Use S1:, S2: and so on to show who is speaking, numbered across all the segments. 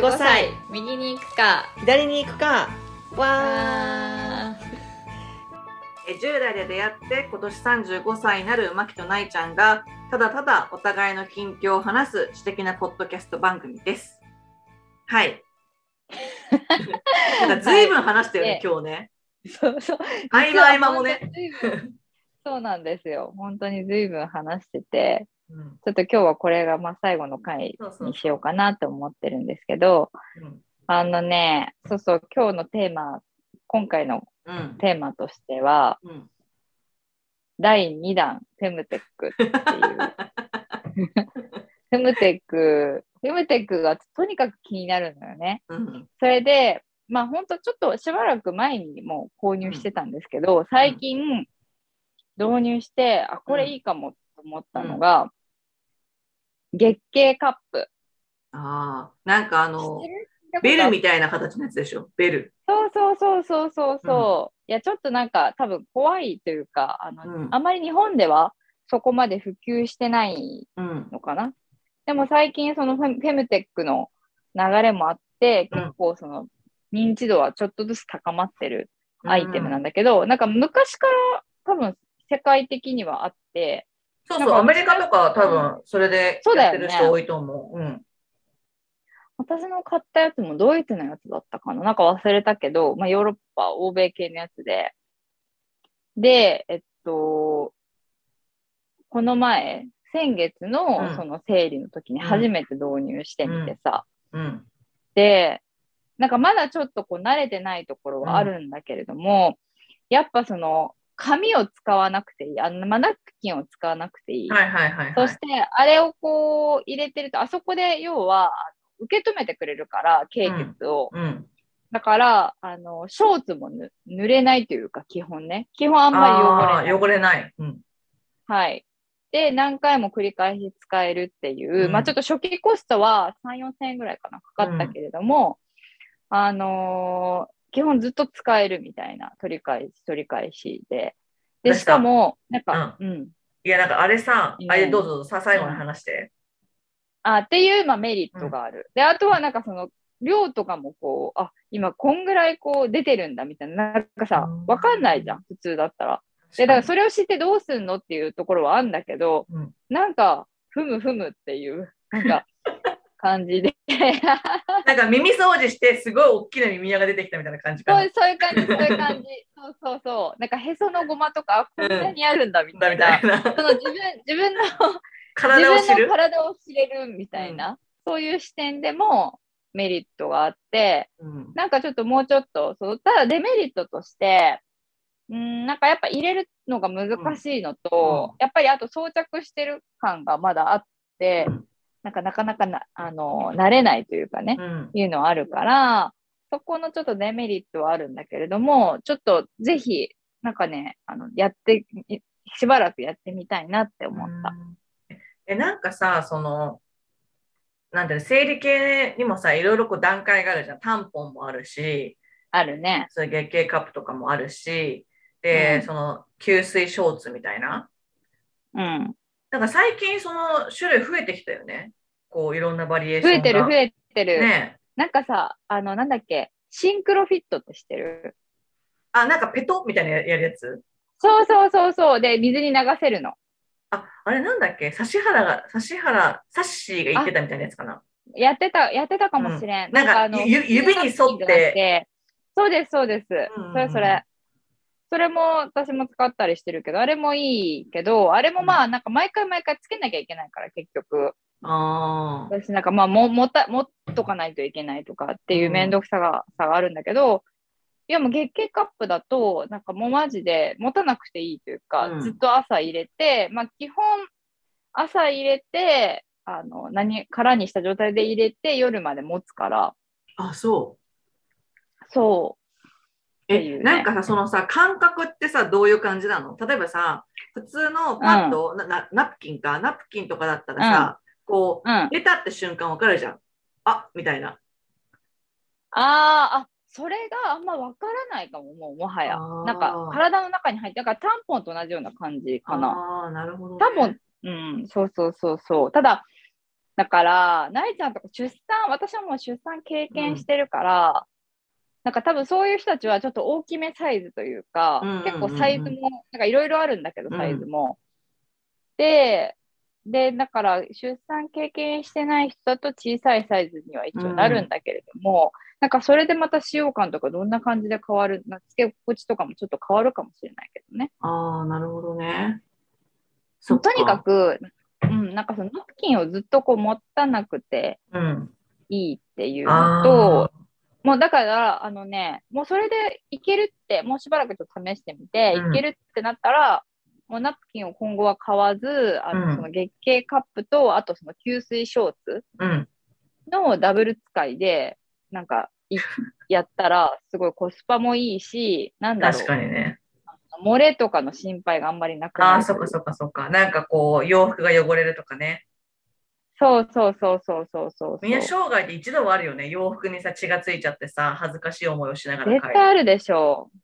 S1: 35歳
S2: 右に行くか
S1: 左に行くかわ
S2: あ
S3: え10代で出会って今年35歳になるマキとナイちゃんがただただお互いの近況を話す知的なポッドキャスト番組です。はい。なんか随分話してるね、
S2: はい
S3: 今日ね。
S2: そうそう
S3: 合間合間もね。
S2: そうなんですよ本当に随分話してて
S3: うん。
S2: ちょっと今日はこれがまあ最後の回にしようかなと思ってるんですけど
S3: うん。
S2: あのねそうそう今日のテーマ今回の
S3: うん。
S2: テーマとしては
S3: うん。
S2: 第2弾フェムテックっていう。フェムテックフェムテックがとにかく気になるのよね。
S3: うん。
S2: それで、まあ本当ちょっとしばらく前にもう購入してたんですけど、最近導入して、あ、これいいかもと思ったのが、月経カップ。
S3: ああ、なんかあのベルみたいな形のやつでしょ？ベル。
S2: そうそうそうそうそうそう。いや、ちょっとなんか多分怖いというか、あの、
S3: うん
S2: あまり日本ではそこまで普及してない
S3: うん。
S2: のかな。でも最近そのフェムテックの流れもあって、
S3: うん
S2: 結構その認知度はちょっとずつ高まってるアイテムなんだけど、なんか昔から多分世界的にはあって、
S3: そうそう、アメリカとかは多分それでやってる人多いと思う。うん。
S2: 私の買ったやつもドイツのやつだったかななんか忘れたけど、まあヨーロッパ、欧米系のやつで。で、えっと、この前、先月
S3: う
S2: の
S3: ん
S2: その生理の時に初めて導入してみてさ、
S3: うん。
S2: で、なんかまだちょっとこう慣れてないところはあるんだけれども、やっぱその紙を使わなくていい、あのまあナプキンを使わなくていい。
S3: はいはいはい、はい。
S2: そしてあれをこう入れてると、あそこで要は受け止めてくれるから、経血を。
S3: うん。
S2: だから、あの、ショーツもぬ濡れないというか、基本ね。基本あんまり汚れない。
S3: 汚れない。うん。
S2: はい。で、何回も繰り返し使えるっていう、
S3: うん
S2: まあちょっと初期コストは3、4千円ぐらいかな、かかったけれども、あのー基本ずっと使えるみたいな、取り返し、取り返しで。で、しかも、なんか、うん。
S3: いや、なんかあれさあれどうぞさ、最後に話して。
S2: あっていう、まあ、メリットがある。で、あとはなんかその、量とかもこう、あ、今こんぐらいこう出てるんだみたいな、なんかさ
S3: うん、
S2: わかんないじゃん、普通だったら。で、だからそれを知ってどうすんのっていうところはあるんだけど、
S3: うん
S2: なんか、ふむふむっていう、なんか、感じで。
S3: なんか耳掃除して、すごい大きな耳輪が出てきたみたいな感じかな。
S2: そうそういう感じ、そういう感じ。そうそうそう。なんか、へそのごまとか、あこんなにあるんだみた
S3: だ
S2: いな。その自分、自分の
S3: 体を知る？
S2: 体を知れるみたいな、そういう視点でもメリットがあって、
S3: うん
S2: なんかちょっともうちょっと、そうただデメリットとして、うん、なんかやっぱ入れるのが難しいのと、
S3: うん
S2: やっぱりあと装着してる感がまだあって、
S3: うん
S2: なんかなかなかなあの慣れないというかね、
S3: うん。
S2: いうのはあるから、そこのちょっとデメリットはあるんだけれども、ちょっとぜひ、なんかね、あのやって、いしばらくやってみたいなって思った。
S3: うんえ、なんかさ、その、なんていうの、生理系にもさ、いろいろこう段階があるじゃん。タンポンもあるし、
S2: あるね。
S3: そ月経カップとかもあるし、で、
S2: うん
S3: その、吸水ショーツみたいな。
S2: うん。
S3: なんか最近その種類増えてきたよね。こういろんなバリエーションが。
S2: 増えてる、増えてる。
S3: ね
S2: なんかさ、あの、なんだっけ、シンクロフィットって知ってる？
S3: あ、なんかペトみたいなやるやつ？
S2: そうそうそうそう。で、水に流せるの。
S3: あ、あれなんだっけ？指原が、指原、サッシーが言ってたみたいなやつかな。
S2: やってた、やってたかもしれん。
S3: うんなんか
S2: あの
S3: ゆ指に沿って
S2: そうです、そうです。
S3: うんうんうん
S2: それそれ。それも私も使ったりしてるけど、あれもいいけど、あれもまあ、なんか毎回毎回つけなきゃいけないから、結局。
S3: ああ。
S2: 私なんかまあ、も、もった、持っとかないといけないとかっていう面倒くさが、さがあるんだけど、いやもう月経カップだと、なんかもうマジで持たなくていいというか、
S3: うん
S2: ずっと朝入れて、まあ基本朝入れて、あの、何、空にした状態で入れて夜まで持つから、
S3: あ、そう。
S2: そってい
S3: え、なんかさ、そのさ、感覚ってさ、どういう感じなの？例えばさ、普通のパッド、ななナプキンか、ナプキンとかだったらさ、こ
S2: う。うん。
S3: 出たって瞬間わかるじゃん。あ、みたいな。
S2: あー、あ、それがあんまわからないかも、もうもはやなんか体の中に入って、だからタンポンと同じような感じかな。
S3: ああ、なるほど、ね。
S2: 多分、うん、そうそうそうそう。ただ、だから、なえちゃんとか出産、私はもう出産経験してるから、なんか多分そういう人たちはちょっと大きめサイズというか、
S3: うんうんうんうん
S2: 結構サイズも、なんかいろいろあるんだけど、
S3: うん
S2: サイズも。で、で、だから出産経験してない人だと小さいサイズには一応なるんだけれども、なんかそれでまた使用感とかどんな感じで変わる、なつけ心地とかもちょっと変わるかもしれないけどね。
S3: ああ、なるほどね。
S2: とにかく、うん、なんかそのナプキンをずっとこう持たなくて
S3: うん。
S2: いいっていうのと
S3: あ、
S2: もうだから、あのね、もうそれでいけるって、もうしばらくちょっと試してみて、
S3: うん
S2: いけるってなったら、もうナプキンを今後は買わず、あ
S3: うん
S2: のその月経カップと、あとその吸水ショーツ
S3: うん。
S2: のダブル使いで、なんかいやったら、すごいコスパもいいし、なんだろう
S3: 確、かにね。
S2: 漏れとかの心配があんまりなくなる。
S3: ああ、そっかそっかそっか。なんかこう、洋服が汚れるとかね。
S2: そうそうそうそうそうそう。
S3: みんな生涯で一度はあるよね。洋服にさ、血がついちゃってさ、恥ずかしい思いをしながら帰る。
S2: 絶対あるでしょう。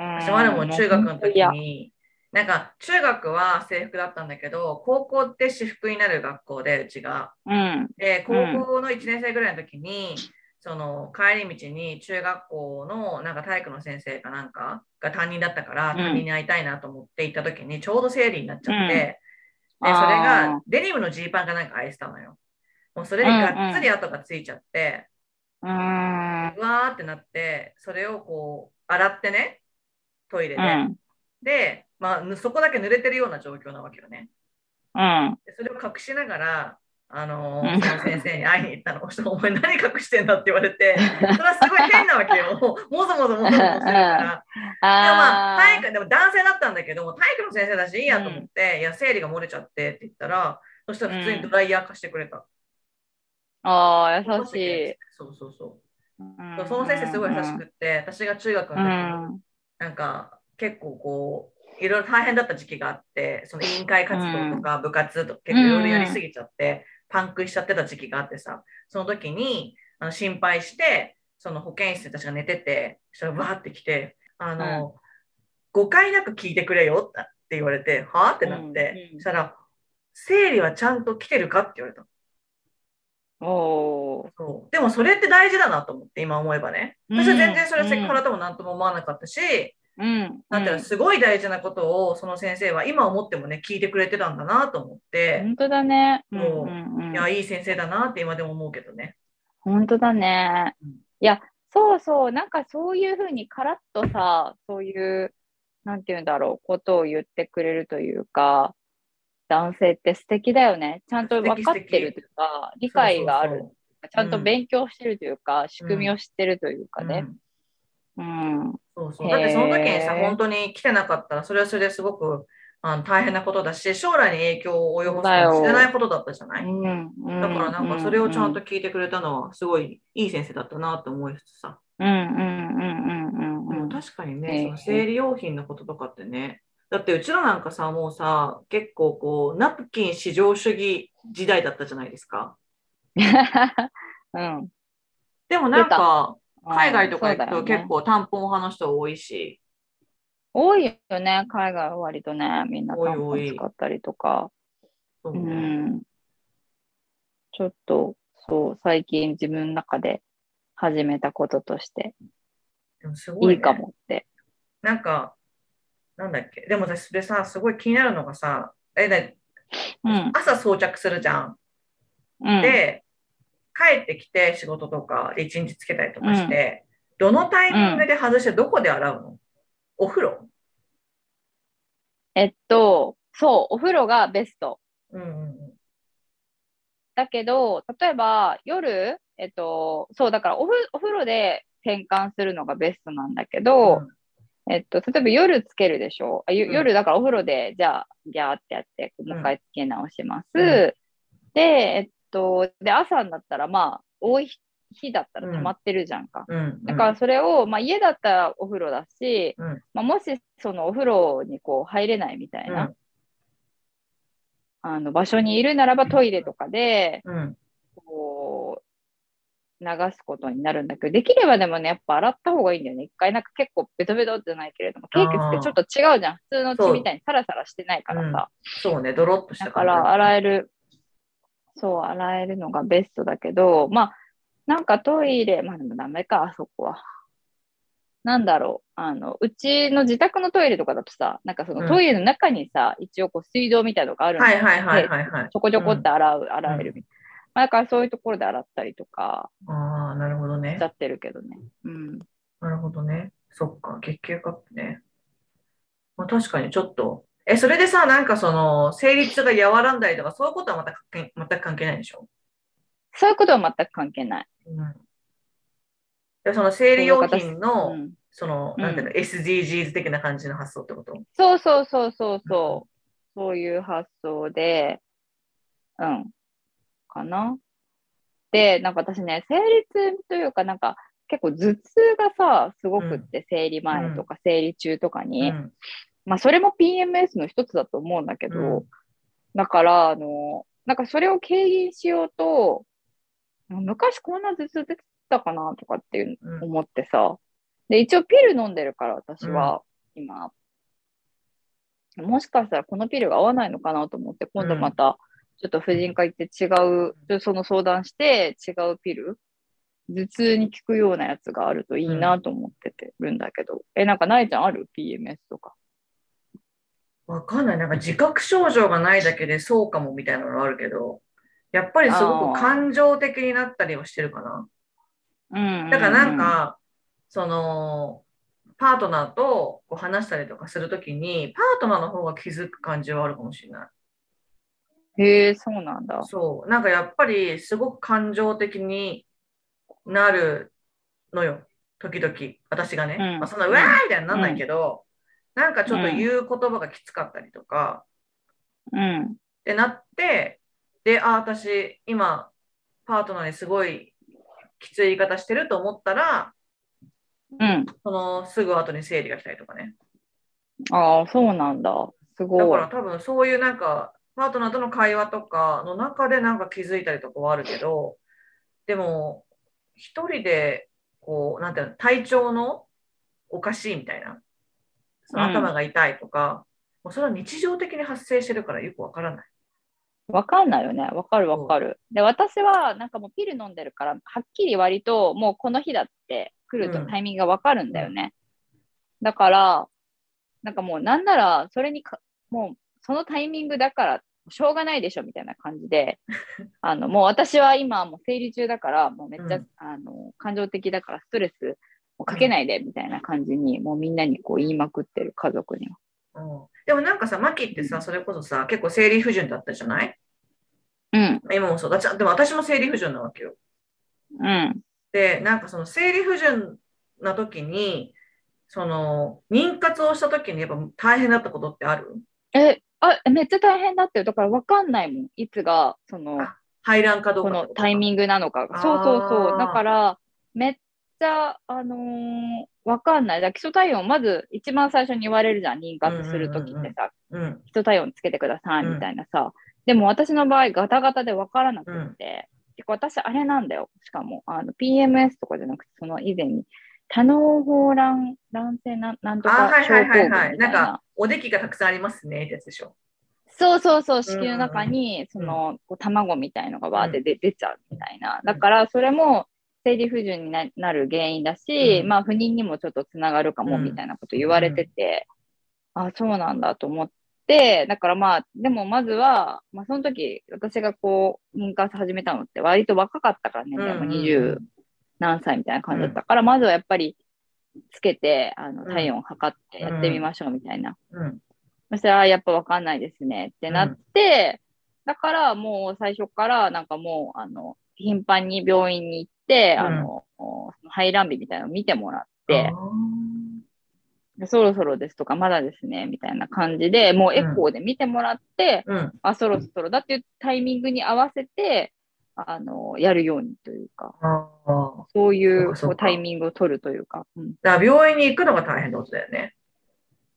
S2: うん
S3: 私もあるもん、中学の時に。なんか、中学は制服だったんだけど、高校って私服になる学校で、うちが。
S2: うん。
S3: で、高
S2: うん
S3: 校の1年生ぐらいの時に、その帰り道に中学校のなんか体育の先生かなんかが担任だったから、
S2: うん
S3: 担任に会いたいなと思って行った時にちょうど生理になっちゃって、
S2: うん
S3: で、それ
S2: あ
S3: が
S2: ー
S3: デニムのジーパンかなんか愛したのよ。もうそれでがっつり跡がついちゃって、
S2: うーん。
S3: うわーってなって、それをこう洗ってね、トイレで。
S2: うん。
S3: で、まあ、ぬそこだけ濡れてるような状況なわけよね。
S2: うん。
S3: でそれを隠しながら、あの
S2: うん
S3: ーその先生に会いに行ったの。お前何隠してんだって言われて、それはすごい変なわけよ。もぞもぞもぞもぞしてるから。でもまあ、
S2: あ
S3: 体育、でも男性だったんだけども、体育の先生だしいいやと思って、いや、生理が漏れちゃってって言ったら、そしたら普通にドライヤー貸してくれた。
S2: ああー、優しい。
S3: そうそうそう。
S2: うん
S3: その先生すごい優しくって、私が中学の
S2: う
S3: 時。なんか結構こう、いろいろ大変だった時期があって、その委員会活動とか部活とか結構いろいろやりすぎちゃって、パンクしちゃってた時期があってさ、その時にあの心配して、その保健室で私が寝てて、そしたらわーって来て、あの、誤解なく聞いてくれよって言われて、はあってなって、
S2: うんうん
S3: そしたら、生理はちゃんと来てるかって言われた。
S2: おー。
S3: そう。でもそれって大事だなと思って、今思えばね。私は全然それはセクハラともなんとも思わなかったし、
S2: うん。
S3: だったらすごい大事なことをその先生は今思ってもね聞いてくれてたんだなと思って、
S2: 本当だね。うん
S3: そう
S2: うんうん
S3: いやいい先生だなって今でも思うけどね。
S2: 本当だね
S3: うん。
S2: いや、そうそう、なんかそういうふうにカラッとさ、そういう、なんていうんだろう、ことを言ってくれるというか、男性って素敵だよね。ちゃんと分かってるというか、理解がある
S3: そう
S2: ちゃんと勉強してるというか、仕組みを知ってるというか
S3: そうそう
S2: ね。うん。
S3: そうそうだってその時にさ本当に来てなかったらそれはそれですごくあの大変なことだし将来に影響を及ぼすかもしれないことだったじゃない？
S2: うん。
S3: だからなんかそれをちゃんと
S2: う
S3: 聞いてくれたのはすごいいい先生だったなって思いつつさ。確かにね、
S2: ええ
S3: その生理用品のこととかってね、だってうちらなんかさ、もうさ、結構こう、ナプキン至上主義時代だったじゃないですか。
S2: うん。
S3: でもなんか、海外とか行くと結構タンポン派の人多いし、
S2: 多いよね、海外は割とね、みんな
S3: 多い
S2: タンポン使ったりとか。うん。ちょっと、そう、最近自分の中で始めたこととして
S3: すごい、ね、
S2: いいかもって。
S3: なんか、なんだっけ、でも私それさ、すごい気になるのがさ、えね
S2: うん。
S3: 朝装着するじゃん。
S2: うん、
S3: で、帰ってきて仕事とかで一日つけたりとかして、どのタイミングで外してどこで洗うの、お風呂？
S2: えっと、そう、お風呂がベスト。
S3: うんうんうん。
S2: だけど、例えば夜、えっと、そう、だからおふお風呂で転換するのがベストなんだけど、えっと、例えば夜つけるでしょ？あ、夜だからお風呂で、じゃあ、ギャーってやって、もう一回つけ直します。
S3: うん。
S2: で、えっと、で、朝になったら、まあ、多い日だったら溜まってるじゃんか。
S3: うんうん、
S2: だからそれを、まあ、家だったらお風呂だし、
S3: うん
S2: まあ、もしそのお風呂にこう入れないみたいな、
S3: うん
S2: あの場所にいるならばトイレとかで
S3: うん、
S2: こう流すことになるんだけど、できればでもね、やっぱ洗った方がいいんだよね。一回なんか結構ベトベトじゃないけれども、経血ってちょっと違うじゃん。普通の血みたいにサラサラしてないからさ。
S3: そうね、ドロッとした
S2: だから洗える。そう、洗えるのがベストだけど、まあ、なんかトイレ、まあでもダメか、あそこは。なんだろう、あの、うちの自宅のトイレとかだとさ、なんかそのトイレの中にさ、一応こう水道みたいなのがあるの
S3: はいはいはいはいはい。
S2: ちょこちょこって洗う、洗えるみたいな。まあ、だからそういうところで洗ったりとか
S3: ああ、なるほどね
S2: しちゃ。ってるけどね。うん。
S3: なるほどね。そっか、月経カップね。まあ、確かにちょっと。え、それでさ、なんかその、生理痛が和らんだりとか、そういうことはまた全く関係ないでしょ？
S2: そういうことは全く関係ない。
S3: うん。で、その生理用品
S2: う
S3: の、
S2: ん、
S3: その、
S2: うん
S3: なんていうの、SDGs 的な感じの発想ってこと？
S2: そうそうそうそうそう。そういう発想で、うん。かな？で、なんか私ね、生理痛というか、なんか結構頭痛がさ、すごくって、生理前とか生理中とか
S3: う
S2: に、
S3: ん。
S2: まあそれも PMS の一つだと思うんだけど、
S3: うん。
S2: だから、あの、なんかそれを軽減しようと、昔こんな頭痛出てたかなとかっていう
S3: うん
S2: 思ってさ、で、一応ピル飲んでるから私は、今、もしかしたらこのピルが合わないのかなと思って、今度また、ちょっと婦人科行って違う、その相談して違うピル、頭痛に効くようなやつがあるといいなと思っててるんだけど、え、なんか、なえちゃんある ?PMS とか。
S3: わかんない。なんか自覚症状がないだけでそうかもみたいなのがあるけど、やっぱりすごく感情的になったりはしてるかな。
S2: うん。
S3: だからなん、か、その、パートナーとこう話したりとかするときに、パートナーの方が気づく感じはあるかもしれない。
S2: へえ、そうなんだ。
S3: そう。なんかやっぱりすごく感情的になるのよ。時々。私がね。
S2: うん
S3: まあ、そんな、うわーみたいになんないけど、なんかちょっと言う言葉がきつかったりとか、
S2: うん。
S3: ってなって、で、あ、私、今、パートナーにすごいきつい言い方してると思ったら、
S2: うん。
S3: そのすぐ後に生理が来たりとかね。
S2: ああ、そうなんだ。すごい。
S3: だから多分そういうなんか、パートナーとの会話とかの中でなんか気づいたりとかはあるけど、でも、一人で、こう、なんていうの、体調のおかしいみたいな、その
S2: うん
S3: 頭が痛いとか、もうそれは日常的に発生してるからよくわからない。
S2: わかんないよね。わかるわかる。で、私はなんかもうピル飲んでるから、はっきり割ともうこの日だって来ると
S3: うん
S2: タイミングがわかるんだよね。だから、なんかもうなんならそれにか、もうそのタイミングだからしょうがないでしょみたいな感じで、あのもう私は今もう生理中だから、もうめっちゃ、
S3: うん
S2: あの感情的だからストレスもかけないでみたいな感じに、もうみんなにこう言いまくってる家族には。
S3: うん、でもなんかさ、マキってさ、それこそさ、結構生理不順だったじゃない？
S2: うん、
S3: 今もそうだ。でも私も生理不順なわけよ。
S2: うん。
S3: で、なんかその生理不順な時に、その妊活をした時にやっぱ大変だったことってある？
S2: え、あ、めっちゃ大変だってよ。だから分かんないもん。いつが、その、
S3: あ排卵かどう
S2: こ
S3: か
S2: のタイミ
S3: ン
S2: ングなのかそうそうそう。だから、めっちゃ、あのー分かんない。だ基礎体温、まず一番最初に言われるじゃん。妊活するときってさ、
S3: グ。うん。
S2: 基礎体温つけてください、
S3: うん
S2: みたいなさ。でも私の場合、ガタガタで分からなくって、結構私、あれなんだよ。しかも、あの、PMS とかじゃなくて、その以前に、多脳胞卵卵性なんなんと
S3: あ、
S2: か症候
S3: はいはいはい。なん
S2: な
S3: か、おできがたくさんありますねってやつでしょ。
S2: そうそうそう、子宮の中に、その、卵みたいのがわーって出出ちゃうみたいな。だから、それも、生理不順にななる原因だし、
S3: うん。
S2: まあ、不妊にもちょっとつながるかも、
S3: うん。
S2: みたいなこと言われてて、あ、そうなんだと思って、だからまあ、でもまずは、まあ、その時、私がこう、妊活始めたのって割と若かったからね、でも
S3: うん
S2: 20何歳みたいな感じだったから、まずはやっぱり、つけて、あの、体温を測ってやってみましょうみたいな。
S3: うん。
S2: そしたら、やっぱわかんないですねってなって、だからもう最初からなんかもう、あの、頻繁に病院に行って、
S3: うん
S2: あの、排卵日みたいなのを見てもらってそろそろですとか、まだですね、みたいな感じで、もうエコーで見てもらって、
S3: ーうん。
S2: あ、そろそろだっていうタイミングに合わせて、あの、やるようにというか。そういうこうタイミングを取るというか、うん、
S3: だから病院に行くのが大変ってことだよね。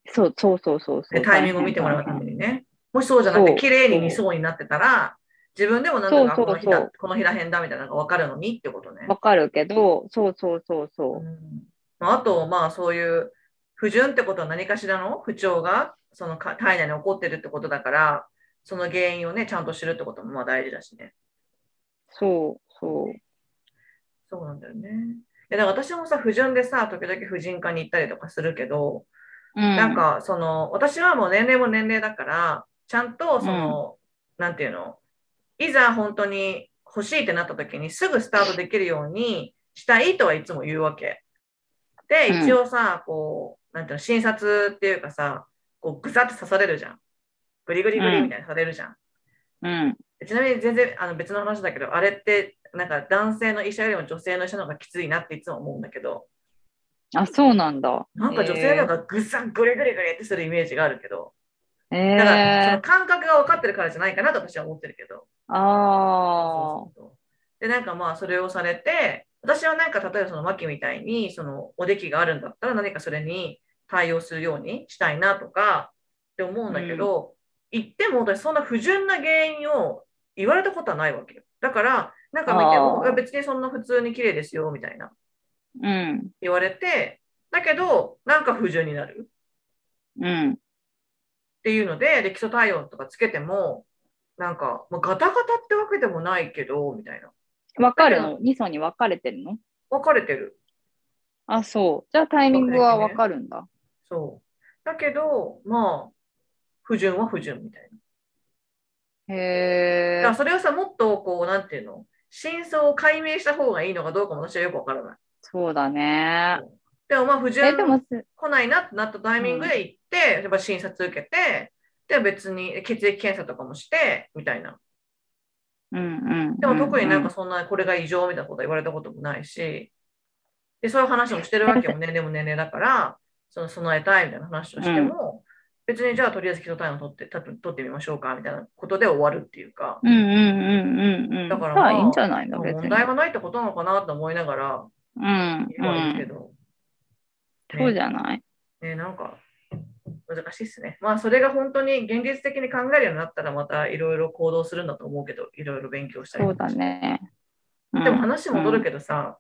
S2: そうそうそうそうそう。
S3: で、タイミングを見てもらうためにね。もしそうじゃなくて、
S2: そう
S3: 綺麗に2層になってたら、自分でもなんとかこの日だ、この日らへんだみたいなのが分かるのにってことね。
S2: わかるけど、そうそうそうそう。
S3: うんまああと、まあそういう不順ってことは何かしらの？不調がそのか体内に起こってるってことだから、その原因をね、ちゃんと知るってこともまあ大事だしね。
S2: そう、そう。
S3: そうなんだよね。いやだから私もさ、不純でさ、時々婦人科に行ったりとかするけど、
S2: うん、
S3: なんかその私はもう年齢も年齢だからちゃんとその、なんていうの？いざ本当に欲しいってなった時にすぐスタートできるようにしたいとはいつも言うわけ。で
S2: うん
S3: 一応さ、こうなんていうの診察っていうかさこうぐざって刺されるじゃん。グリグリグリみたいにされるじゃん。
S2: うん。
S3: ちなみに全然あの別の話だけどあれってなんか男性の医者よりも女性の医者の方がきついなっていつも思うんだけど
S2: あ、そうなんだ。
S3: なんか女性の方がぐさんグリグリグリってするイメージがあるけど。
S2: え
S3: だから、そ
S2: ー
S3: の、感覚が分かってるからじゃないかなと私は思ってるけど。
S2: あ
S3: そうそうそうで、なんかまあ、それをされて、私はなんか、例えばそのマキみたいに、そのおできがあるんだったら、何かそれに対応するようにしたいなとかって思うんだけど、言っても私、そんな不純な原因を言われたことはないわけよ。だから、なんか見ても、別にそんな普通に綺麗ですよ、みたいな
S2: あ。うん。
S3: 言われて、だけど、なんか不純になる。
S2: うん。
S3: っていうので、で基礎体温とかつけても、なんか、まあ、ガタガタってわけでもないけど、みたいな。
S2: 分かるの ?2 層に分かれてるの？
S3: 分かれてる。
S2: あ、そう。じゃあタイミングは分かるんだ。
S3: そう。だけど、まあ、不純は不純みたいな。
S2: へえ
S3: だから。それをさ、もっとこう、なんていうの、真相を解明した方がいいのかどうかも私はよくわからない。
S2: そうだね。
S3: でもまあ、不
S2: え、
S3: 純来ないなってなったタイミングで行って、やっぱ診察受けて、で、別に血液検査とかもして、みたいな。
S2: うんうん。
S3: でも特になんか
S2: う
S3: そんなこれが異常みたいなことは言われたこともないし、でそういう話もしてるわけよ、年齢も年齢だから、その備えたいみたいな話をしても、別にじゃあとりあえず基礎体温取って、た取ってみましょうかみたいなことで終わるっていうか、
S2: んうんうんうんうん。
S3: だから
S2: まあ
S3: まあ
S2: いいんじゃないの。
S3: 問題がないってことなのかなと思いながら
S2: うん
S3: いるけ
S2: うん。
S3: ど、
S2: そうじゃない？
S3: ね、なんか難しいっすね。まあそれが本当に現実的に考えるようになったらまたいろいろ行動するんだと思うけど、いろいろ勉強したり。
S2: そうだ
S3: とかして
S2: ね。
S3: でも話戻る
S2: け
S3: けどさ、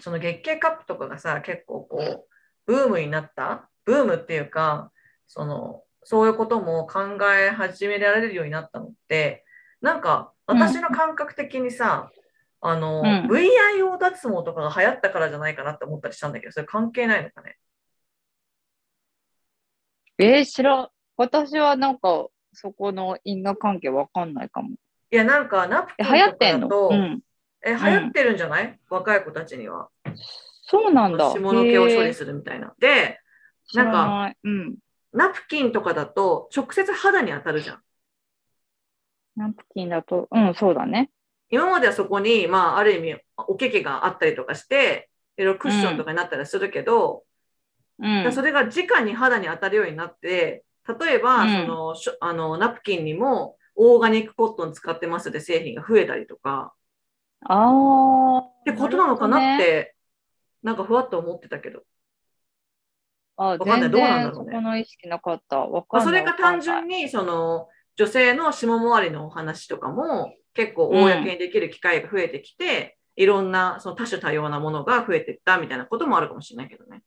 S3: その月経カップとかがさ、結構こう、ブームになった？ブームっていうか、その、そういうことも考え始められるようになったのって、なんか私の感覚的にさ、あの、
S2: うん
S3: VIO 脱毛とかが流行ったからじゃないかなって思ったりしたんだけど、それ関係ないのかね？
S2: えー、知らん。私はなんか、そこの因果関係わかんないかも。
S3: いや、なんかナプ
S2: え、
S3: キンとかだと、
S2: うん。
S3: え、流行ってるんじゃない、若い子たちには。
S2: そうなんだ。
S3: 下の毛を処理するみたいな。で、なんか。
S2: うん。
S3: ナプキンとかだと直接肌に当たるじゃん。
S2: ナプキンだと、うん、そうだね。
S3: 今まではそこに、まあ、ある意味、おけけがあったりとかして、いろいろクッションとかになったりするけど、
S2: うん。
S3: それが直に肌に当たるようになって、例えば、
S2: うん
S3: そのあのナプキンにもオーガニックコットン使ってますって製品が増えたりとか、
S2: ああ。
S3: ってことなのかなっ
S2: る
S3: て、なんかふわっと思ってたけど。
S2: あ、
S3: かんない
S2: 全
S3: どうなんだろうね
S2: 然そこの意識なかった。わ
S3: まあ、
S2: かんない。
S3: それが単純
S2: に。
S3: に、その、女性の下回りのお話とかも結構公にできる機会が増えてきて、いろんなその多種多様なものが増えていったみたいなこともあるかもしれないけどね。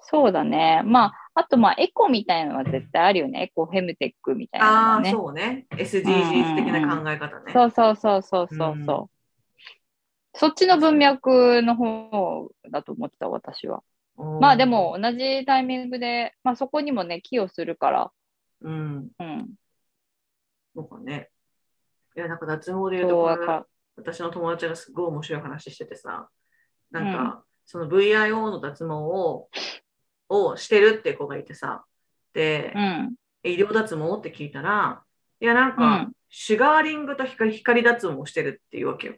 S2: そうだね。まあ、あと、まあ、エコみたいなのは絶対あるよね。エコフェムテックみたいなの
S3: ああ。そうね。SDGs 的な考え方ね。
S2: そうそうそうそうそう
S3: うん
S2: そっちの文脈の方だと思ってた、私は。まあでも、同じタイミングで、まあそこにもね、寄与するから。
S3: うん、
S2: うん。
S3: そうかね。いや、なんか脱毛で言うと私の友達がすごい面白い話しててさ、なんか、
S2: うん
S3: その VIO の脱毛ををしてるって子がいてさ、で、
S2: うん。
S3: 医療脱毛って聞いたら、いや、なんか、
S2: うん
S3: シュガーリングと光光脱毛をしてるっていうわけよ。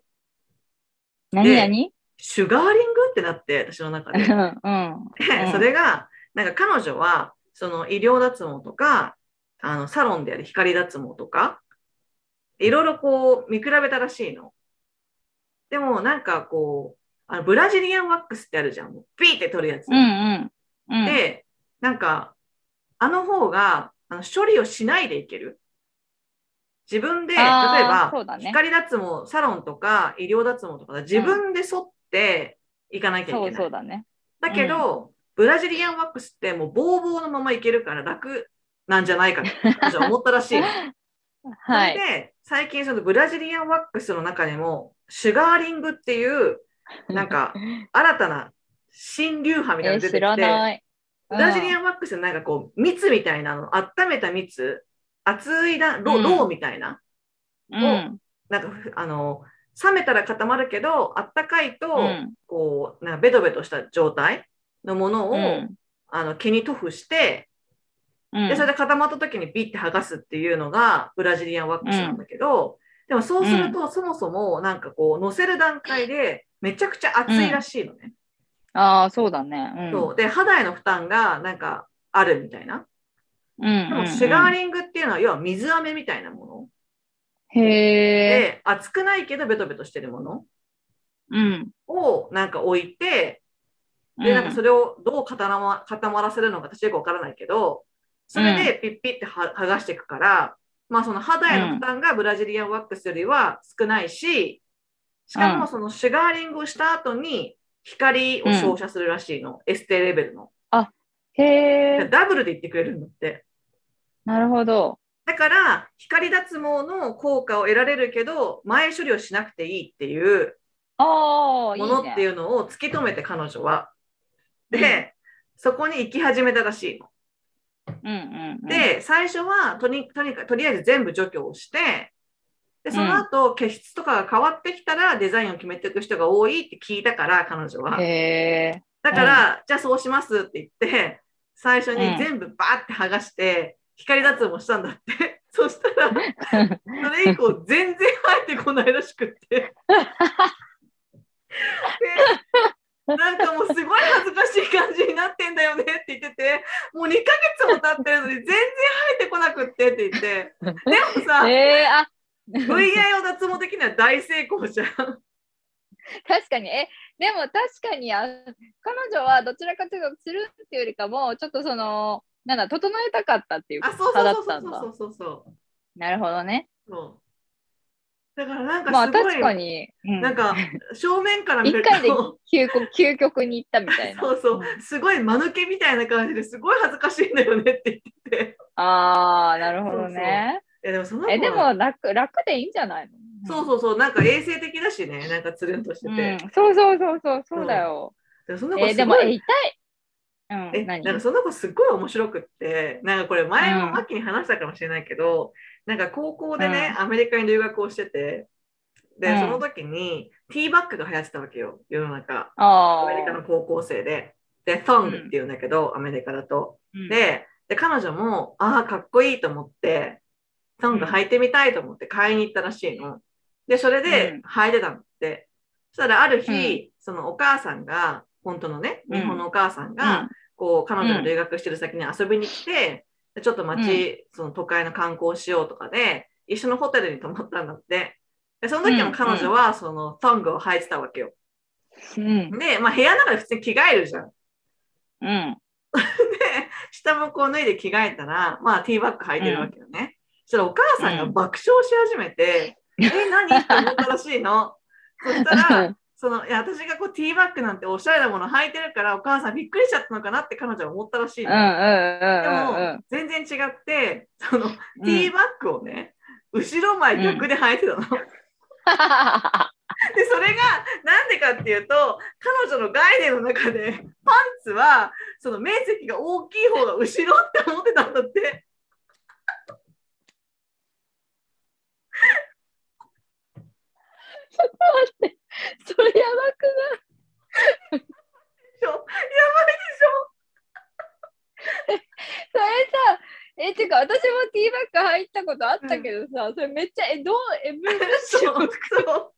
S2: 何何？
S3: シュガーリングってなって、私の中で。
S2: うん。うん。
S3: でそれが、なんか彼女は、その医療脱毛とか、あのサロンである光脱毛とか、いろいろこう見比べたらしいの。でもなんかこう、あのブラジリアンワックスってあるじゃん。ピーって取るやつ。
S2: うんうん。うん、
S3: で、なんか、あの方があの処理をしないでいける。自分で、例えば
S2: ね
S3: 光脱毛、サロンとか医療脱毛とかで自分で剃っていかなきゃいけない。
S2: そうそうだね。
S3: だけど、ブラジリアンワックスってもうボーボーのままいけるから楽なんじゃないかって私は思ったらしい
S2: はい。
S3: れで、最近そのブラジリアンワックスの中でもシュガーリングっていう、なんか、新たな新流派みたいなの出てきて。ブラジリアンワックスのなんかこう、蜜みたいなの、温めた蜜、熱いだろ、
S2: うん
S3: ろうみたいな、
S2: うん。
S3: なんかふ、あの、冷めたら固まるけど、あったかいと、
S2: うん
S3: こう、なんかベトベトした状態のものを、
S2: うん
S3: あの毛に塗布して、
S2: うん
S3: で、それで固まった時にビッて剥がすっていうのがブラジリアンワックスなんだけど、でもそうすると、そもそもなんかこう、乗せる段階でめちゃくちゃ熱いらしいのね。
S2: ああ、そうだね。うん。
S3: そうで、肌への負担がなんかあるみたいな。
S2: うん
S3: でも、シュガーリングっていうのは、要は水飴みたいなもの。
S2: へえ。
S3: で、熱くないけどベトベトしてるもの
S2: うん。
S3: をなんか置いて、で、なんかそれをどう固ま固まらせるのか私よくわからないけど、それでピッピッては剥がしていくから、まあその肌への負担がブラジリアンワックスよりは少ないし、しか
S2: うん
S3: もそのシュガーリングをした後に光を照射するらしいの。エステレベルの。
S2: へえ。
S3: ダブルで言ってくれるんだって。
S2: なるほど。
S3: だから、光脱毛の効果を得られるけど、前処理をしなくていいっていうものってい
S2: ね。
S3: うのを突き止めて彼女は。で、そこに行き始めたらしいの。
S2: うんうんうん。
S3: で、最初はとにとにかくとりあえず全部除去をして、で、その後、毛質とかが変わってきたらデザインを決めていく人が多いって聞いたから、彼女は。だから、じゃあそうしますって言って、最初に全部バーって剥がして、光脱毛したんだって。そしたら、それ以降全然生えてこないらしくって。でなんかもうすごい恥ずかしい感じになってんだよねって言ってて、もう2ヶ月も経ってるのに全然生えてこなくってって言って。でもさ、
S2: ええ、あ、
S3: VIO 脱毛的には大成功じゃん。
S2: 確かに。え、でも確かにあ、彼女はどちらかというと、つるっていうよりかも、ちょっとその、なんだ、整えたかったっていう
S3: あ、そう
S2: 派
S3: そう。そうそうそうそうそう。
S2: なるほどね。
S3: そうだからなん
S2: まあ
S3: かすごい、
S2: 確かに、うん。
S3: なんか正面から見る
S2: 一回で
S3: と、
S2: 究極に行ったみたいな。
S3: そうそう、すごい間抜けみたいな感じですごい恥ずかしいんだよねって言ってて。
S2: ああ、なるほどね。
S3: いやでもその子
S2: え、でも楽楽でいいんじゃないの？
S3: そうそうそう、なんか衛生的だしね、なんかつるんとして
S2: うん、
S3: て。
S2: そうそうそうそう、そうだよ。
S3: でもその子
S2: え、でも、え、
S3: すごい、
S2: 痛い。うん、
S3: え、
S2: 何？
S3: なんかその子すっごい面白くって、なんかこれ前
S2: うん
S3: もマッキーに話したかもしれないけど、なんか高校でね、アメリカに留学をしてて、で、
S2: うん。
S3: その時にティーバッグが流行ってたわけよ、世の中。アメリカの高校生で。で、トングっていうんだけど、アメリカだと。
S2: うん、
S3: で、で彼女も、ああ、かっこいいと思って、トング履いてみたいと思って買いに行ったらしいの。で、それで
S2: うん。
S3: 履いてたんだって。そしたらある日、
S2: うん。
S3: そのお母さんが、本当のね、
S2: うん。
S3: 日本のお母さんが、こう、彼女が留学してる先に遊びに来て、でちょっと街、その都会の観光しようとかで、一緒のホテルに泊まったんだって。で、その時も彼女は、そのトングを履いてたわけよ。
S2: うん。
S3: で、まあ部屋の中で普通に着替えるじゃん。
S2: うん。
S3: で、下もこう脱いで着替えたら、まあティーバッグ履いてるわけよね。そしたらお母さんが爆笑し始めて、え、何？って思ったらしいの。そしたら、そのいや私がこうティーバッグなんておしゃれなもの履いてるからお母さんびっくりしちゃったのかなって彼女は思ったらしいの。
S2: うんうんうん
S3: でも全然違って、そのティーバッグをね、後ろ前逆で履いてたの。で、それがなんでかっていうと、彼女の概念の中でパンツはその面積が大きい方が後ろって思ってたんだって。
S2: ちょっと待って、それやばくない
S3: しょやばい
S2: それさ、え、てか私もティーバッグ入ったことあったけどさ、それめっちゃ、え、どう、え、む
S3: でしょそう。そう。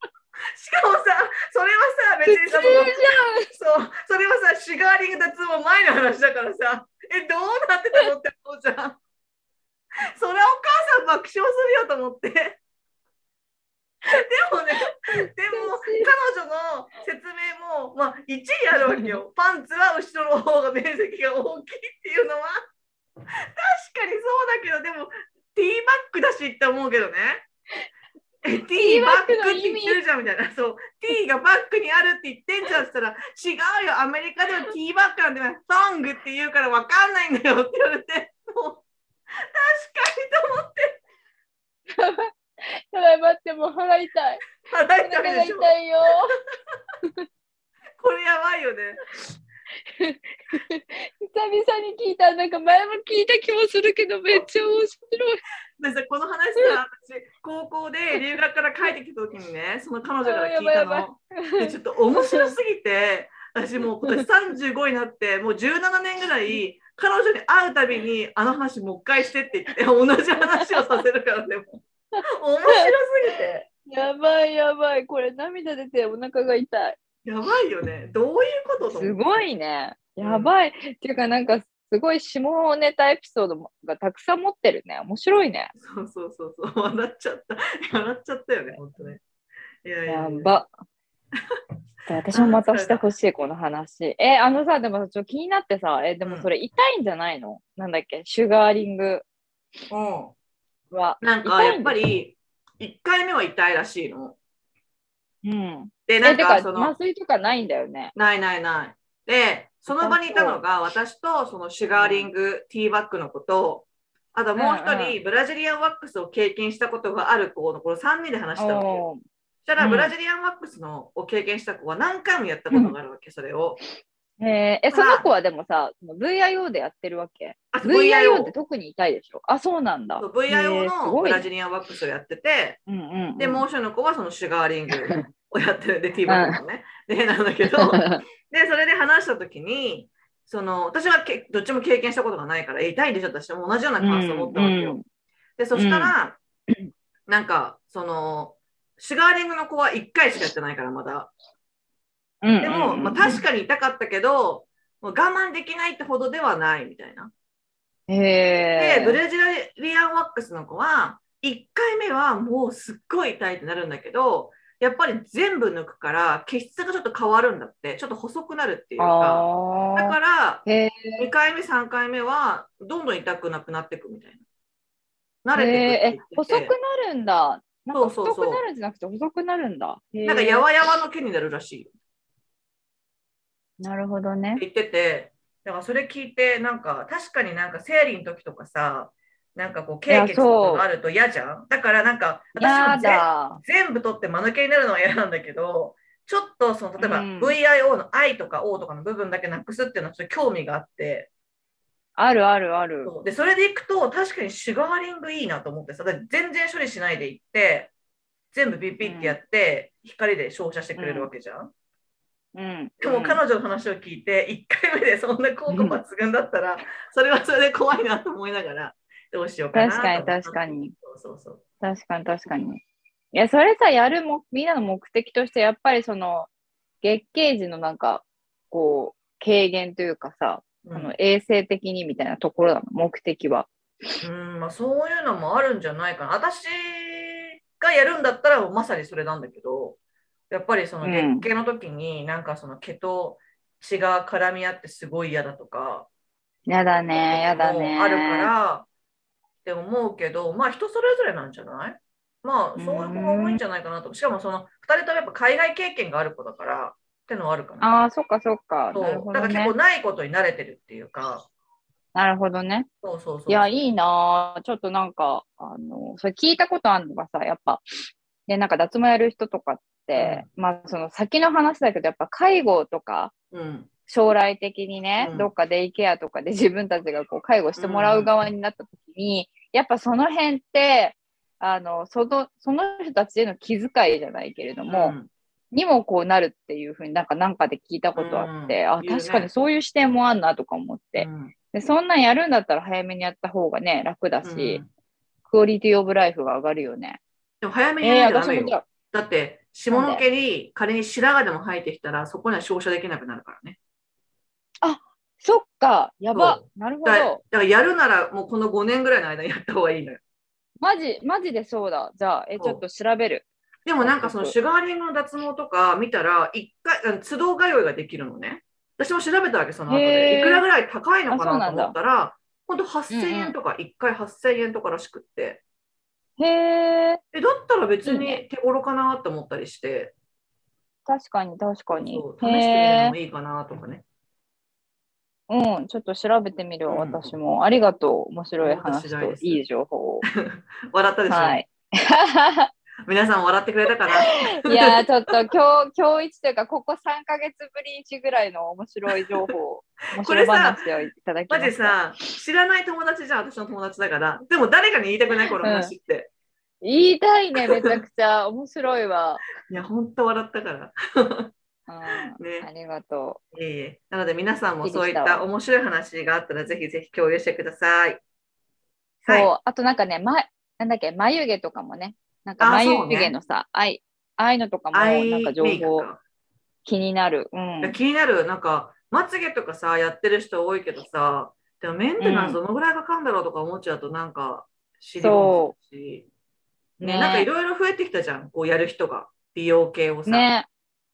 S3: しかもさ、それはさ、別にさ、そう、それはさ、シュガーリング脱毛前の話だからさ、え、どうなってたのって思うじゃん。それはお母さん爆笑するよと思って。でもね、でも彼女の説明も、まあ、一理あるわけよ。パンツは後ろの方が面積が大きいっていうのは、確かにそうだけど、でも、ティーバッグだしって思うけどね。え、ティーバッグって言ってるじゃんみたいな。そう、ティーがバッグにあるって言ってんじゃんって言ったら、違うよ、アメリカではティーバッグなんてトングって言うから分かんないんだよって言われて、もう、確かにと思って。
S2: やばい、待って、もう腹痛い。
S3: 腹いでしょ
S2: 痛いよ。
S3: これやばいよね。
S2: 久々に聞いた。なんか前も聞いた気もするけど、めっちゃ面白い。
S3: でさこの話さ私高校で留学から帰ってきた時にねその彼女から聞いたの。でちょっと面白すぎて私もう今年35になってもう17年ぐらい彼女に会うたびにあの話もう一回してって言って同じ話をさせるからねもう面白すぎて
S2: やばいやばい。これ涙出てお腹が痛い。
S3: やばいよねどういうこと
S2: すごいね。やばい。っていうか、なんか、すごい下ネタエピソードがたくさん持ってるね。面白いね。
S3: そうそうそうそう 笑っちゃった笑っちゃったよね本当ねいやいやいや
S2: やば。私もまたしてほしい、この話。え、あのさ、でもちょっと気になってさ、え、でもそれ痛いんじゃないの、なんだっけ、シュガーリング
S3: うん
S2: は。
S3: なんかやっぱり1回目は痛いらしいの。
S2: うん。
S3: で、なんかその
S2: 麻酔とかないんだよね。
S3: ないないない。で、その場にいたのが私とそのシュガーリング、ティーバッグの子と、あともう一
S2: うん
S3: 人、ブラジリアンワックスを経験したことがある子のこの3人で話したわけよ。そしたら
S2: うん
S3: ブラジリアンワックスのを経験した子は何回もやったことがあるわけ、それを。
S2: えー。え、その子はでもさ、その VIO でやってるわけ？
S3: あ
S2: ?VIO って特に痛いでしょ？あ、そうなんだ。
S3: VIO のブラジリアンワックスをやってて、
S2: うんうんうん、
S3: で、もう一人の子はそのシュガーリング をやってる。で、ティーバッグのね。で、なんだけど、で、それで話したときに、その私はけどっちも経験したことがないから、え痛いんでしょ？私も同じような感想を持ったわけよ。
S2: うんうん。
S3: で、そしたら、なんか、その、シュガーリングの子は1回しかやってないから、まだ。
S2: うん
S3: でも、まあ、確かに痛かったけど、もう我慢できないってほどではないみたいな。で、ブ
S2: ー
S3: レジリアンワックスの子は、1回目はもうすっごい痛いってなるんだけど、やっぱり全部抜くから、血質がちょっと変わるんだって、ちょっと細くなるっていうか。
S2: あ
S3: だから、
S2: ーへ
S3: 2回目、3回目は、どんどん痛くなくなっていくみたいな。慣
S2: ー
S3: れていく
S2: 細くなるんだ。
S3: そうそうそう
S2: 太くなるんじゃなくて細くなるんだ。
S3: なんかやわやわの毛になるらしいよ
S2: なるほどね。
S3: 言ってて、だからそれ聞いて、なんか確かになんか生理の時とかさ、なんかこう経血とかがあると嫌じゃん？だからなんか私
S2: や
S3: もぜ
S2: だ。
S3: 全部取って間抜けになるのは嫌なんだけど、ちょっとその例えば
S2: うん
S3: VIO の I とか O とかの部分だけなくすっていうのはちょっと興味があって、
S2: あるあるある。
S3: そうでそれでいくと確かにシュガーリングいいなと思ってさ、全然処理しないでいって、全部ピッピッてやって、光で照射してくれるわけじゃん？
S2: うん。
S3: でも彼女の話を聞いて、1回目でそんな効果抜群だったら、それはそれで怖いなと思いながら、どうしようかな。
S2: 確かに確かに。
S3: そうそうそう。
S2: 確かに確かに。いや、それさ、やるも、みんなの目的として、やっぱりその、月経時のなんか、こう、軽減というかさ、
S3: うん
S2: あの衛生的にみたいなところなの、目的は。
S3: うんまあ、そういうのもあるんじゃないかな。私がやるんだったらまさにそれなんだけど、やっぱりその
S2: うん
S3: 月経の時になんかその毛と血が絡み合ってすごい嫌だとか、
S2: やだね、やだね。
S3: あるからって思うけど、まあ人それぞれなんじゃない？まあそういう子が多いんじゃないかなと。しかもその2人ともやっぱ海外経験がある子だからってのはあるかな。
S2: ああ、そっかそっか。
S3: そう
S2: ね
S3: だから結構。ないことに慣れてるっていうか、
S2: なるほどね。
S3: そうそうそう。
S2: いや、いいなぁちょっとなんか、あの、それ聞いたことあるのがさ、やっぱ、で、なんか脱毛やる人とかって、まあ、その先の話だけど、やっぱ介護とか、
S3: うん。
S2: 将来的にね、
S3: うん。
S2: どっかデイケアとかで自分たちがこう介護してもらう側になった時に、やっぱその辺って、あの、その、その人たちへの気遣いじゃないけれども、
S3: うん。
S2: にもこうなるっていうふうになんかなんかで聞いたことあって、あ、
S3: うん。言うね。
S2: 確かにそういう視点もあんなとか思って、
S3: うん。
S2: で、そんなんやるんだったら早めにやった方がね、楽だし、
S3: うん。
S2: クオリティオブライフが上がるよね。
S3: でも早めに
S2: えー、
S3: やらなきゃダメよ。
S2: 私もじ
S3: だって、下の毛に仮に白髪でも生えてきたら、そこには照射できなくなるからね。
S2: そっか、やば
S3: そ。
S2: なるほ
S3: だからだ
S2: ど。
S3: からやるなら、もうこの5年ぐらいの間にやった方がいいのよ。
S2: マジ、マジでそうだ。じゃあ、え、ちょっと調べる。
S3: でもなんかそのシュガーリングの脱毛とか見たら、一回、あの都度通いができるのね。私も調べたわけ、その後
S2: へ
S3: で。
S2: ー
S3: いくらぐらい高いのか
S2: な
S3: と思ったら、ほんと8000
S2: うんうん
S3: 円とか、1回8000円とからしくって。
S2: へえ、
S3: え、だったら別に手頃かなと思ったりして、
S2: 確かに確かに。
S3: 試してみるの
S2: へ
S3: もいいかなとかね。
S2: え、うん、ちょっと調べてみるわ、
S3: うん
S2: 私も。ありがとう。面白い話といい情報を。
S3: 笑ったでしょ。
S2: はい。
S3: 皆さん笑ってくれたかな？
S2: いやーちょっと今日、今日一というか、ここ3ヶ月ぶり一ぐらいの面白い情報、面白い話をいただきま
S3: マ。ジさ、知らない友達じゃん、私の友達だから。でも誰かに言いたくないこの話って。
S2: 言いたいね、めちゃくちゃ面白いわ。
S3: いや、ほんと笑ったから。
S2: うん、
S3: ね
S2: ありがと
S3: いえいえ。なので皆さんもそういっ
S2: た
S3: 面白い話があったらぜひぜひ共有してください。
S2: う。そう、
S3: はい。
S2: あとなんかね、ま、なんだっけ、眉毛とかもね、なんか
S3: あ
S2: 眉毛のさ、あい、ああいうのとかもなんか情報気になる。うん。
S3: 気になる。なんか、まつげとかさ、やってる人多いけどさ、でもメンテナンスどのぐらいかかるんだろうとか思っちゃうと、なんか、知りもし、ね、
S2: ね
S3: なんかいろいろ増えてきたじゃん、こうやる人が、美容系をさ。
S2: ね、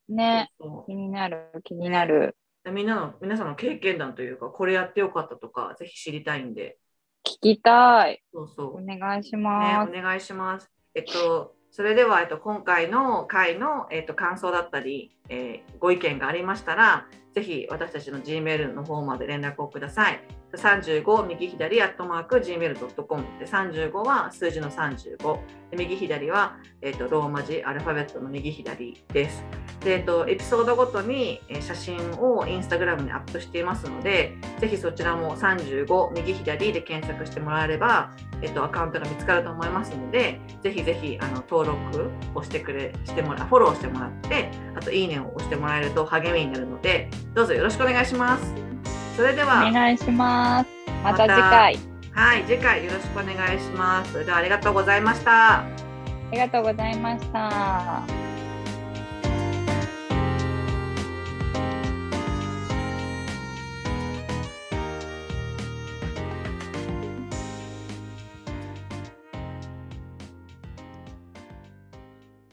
S2: ね、
S3: そう
S2: 気になる、気になる。
S3: でみんなの、皆さんの経験談というか、これやってよかったとか、ぜひ知りたいんで、
S2: 聞きたい。
S3: そうそう。
S2: お願いし
S3: ね、
S2: ます。
S3: お願いします。えっと、それでは、えっと、今回の回の、えっと、感想だったり、えーご意見がありましたら、ぜひ私たちの Gmail の方まで連絡をください。35右左アットマーク Gmail.com で35は数字の35で右左は、えっとローマ字アルファベットの右左です。で、えっと、エピソードごとに写真をインスタグラムにアップしていますので、ぜひそちらも35右左で検索してもらえれば、えっと、アカウントが見つかると思いますので、ぜひぜひあの登録をしてくれ、してもら、フォローしてもらって、あといいねを押してもらえると励みになるので、どうぞよろしくお願いします。それで
S2: お
S3: は、
S2: 願いします。また
S3: また
S2: 次回。
S3: はい、次回よろしくお願いします。それではありがとうございました。
S2: ありがとうございました。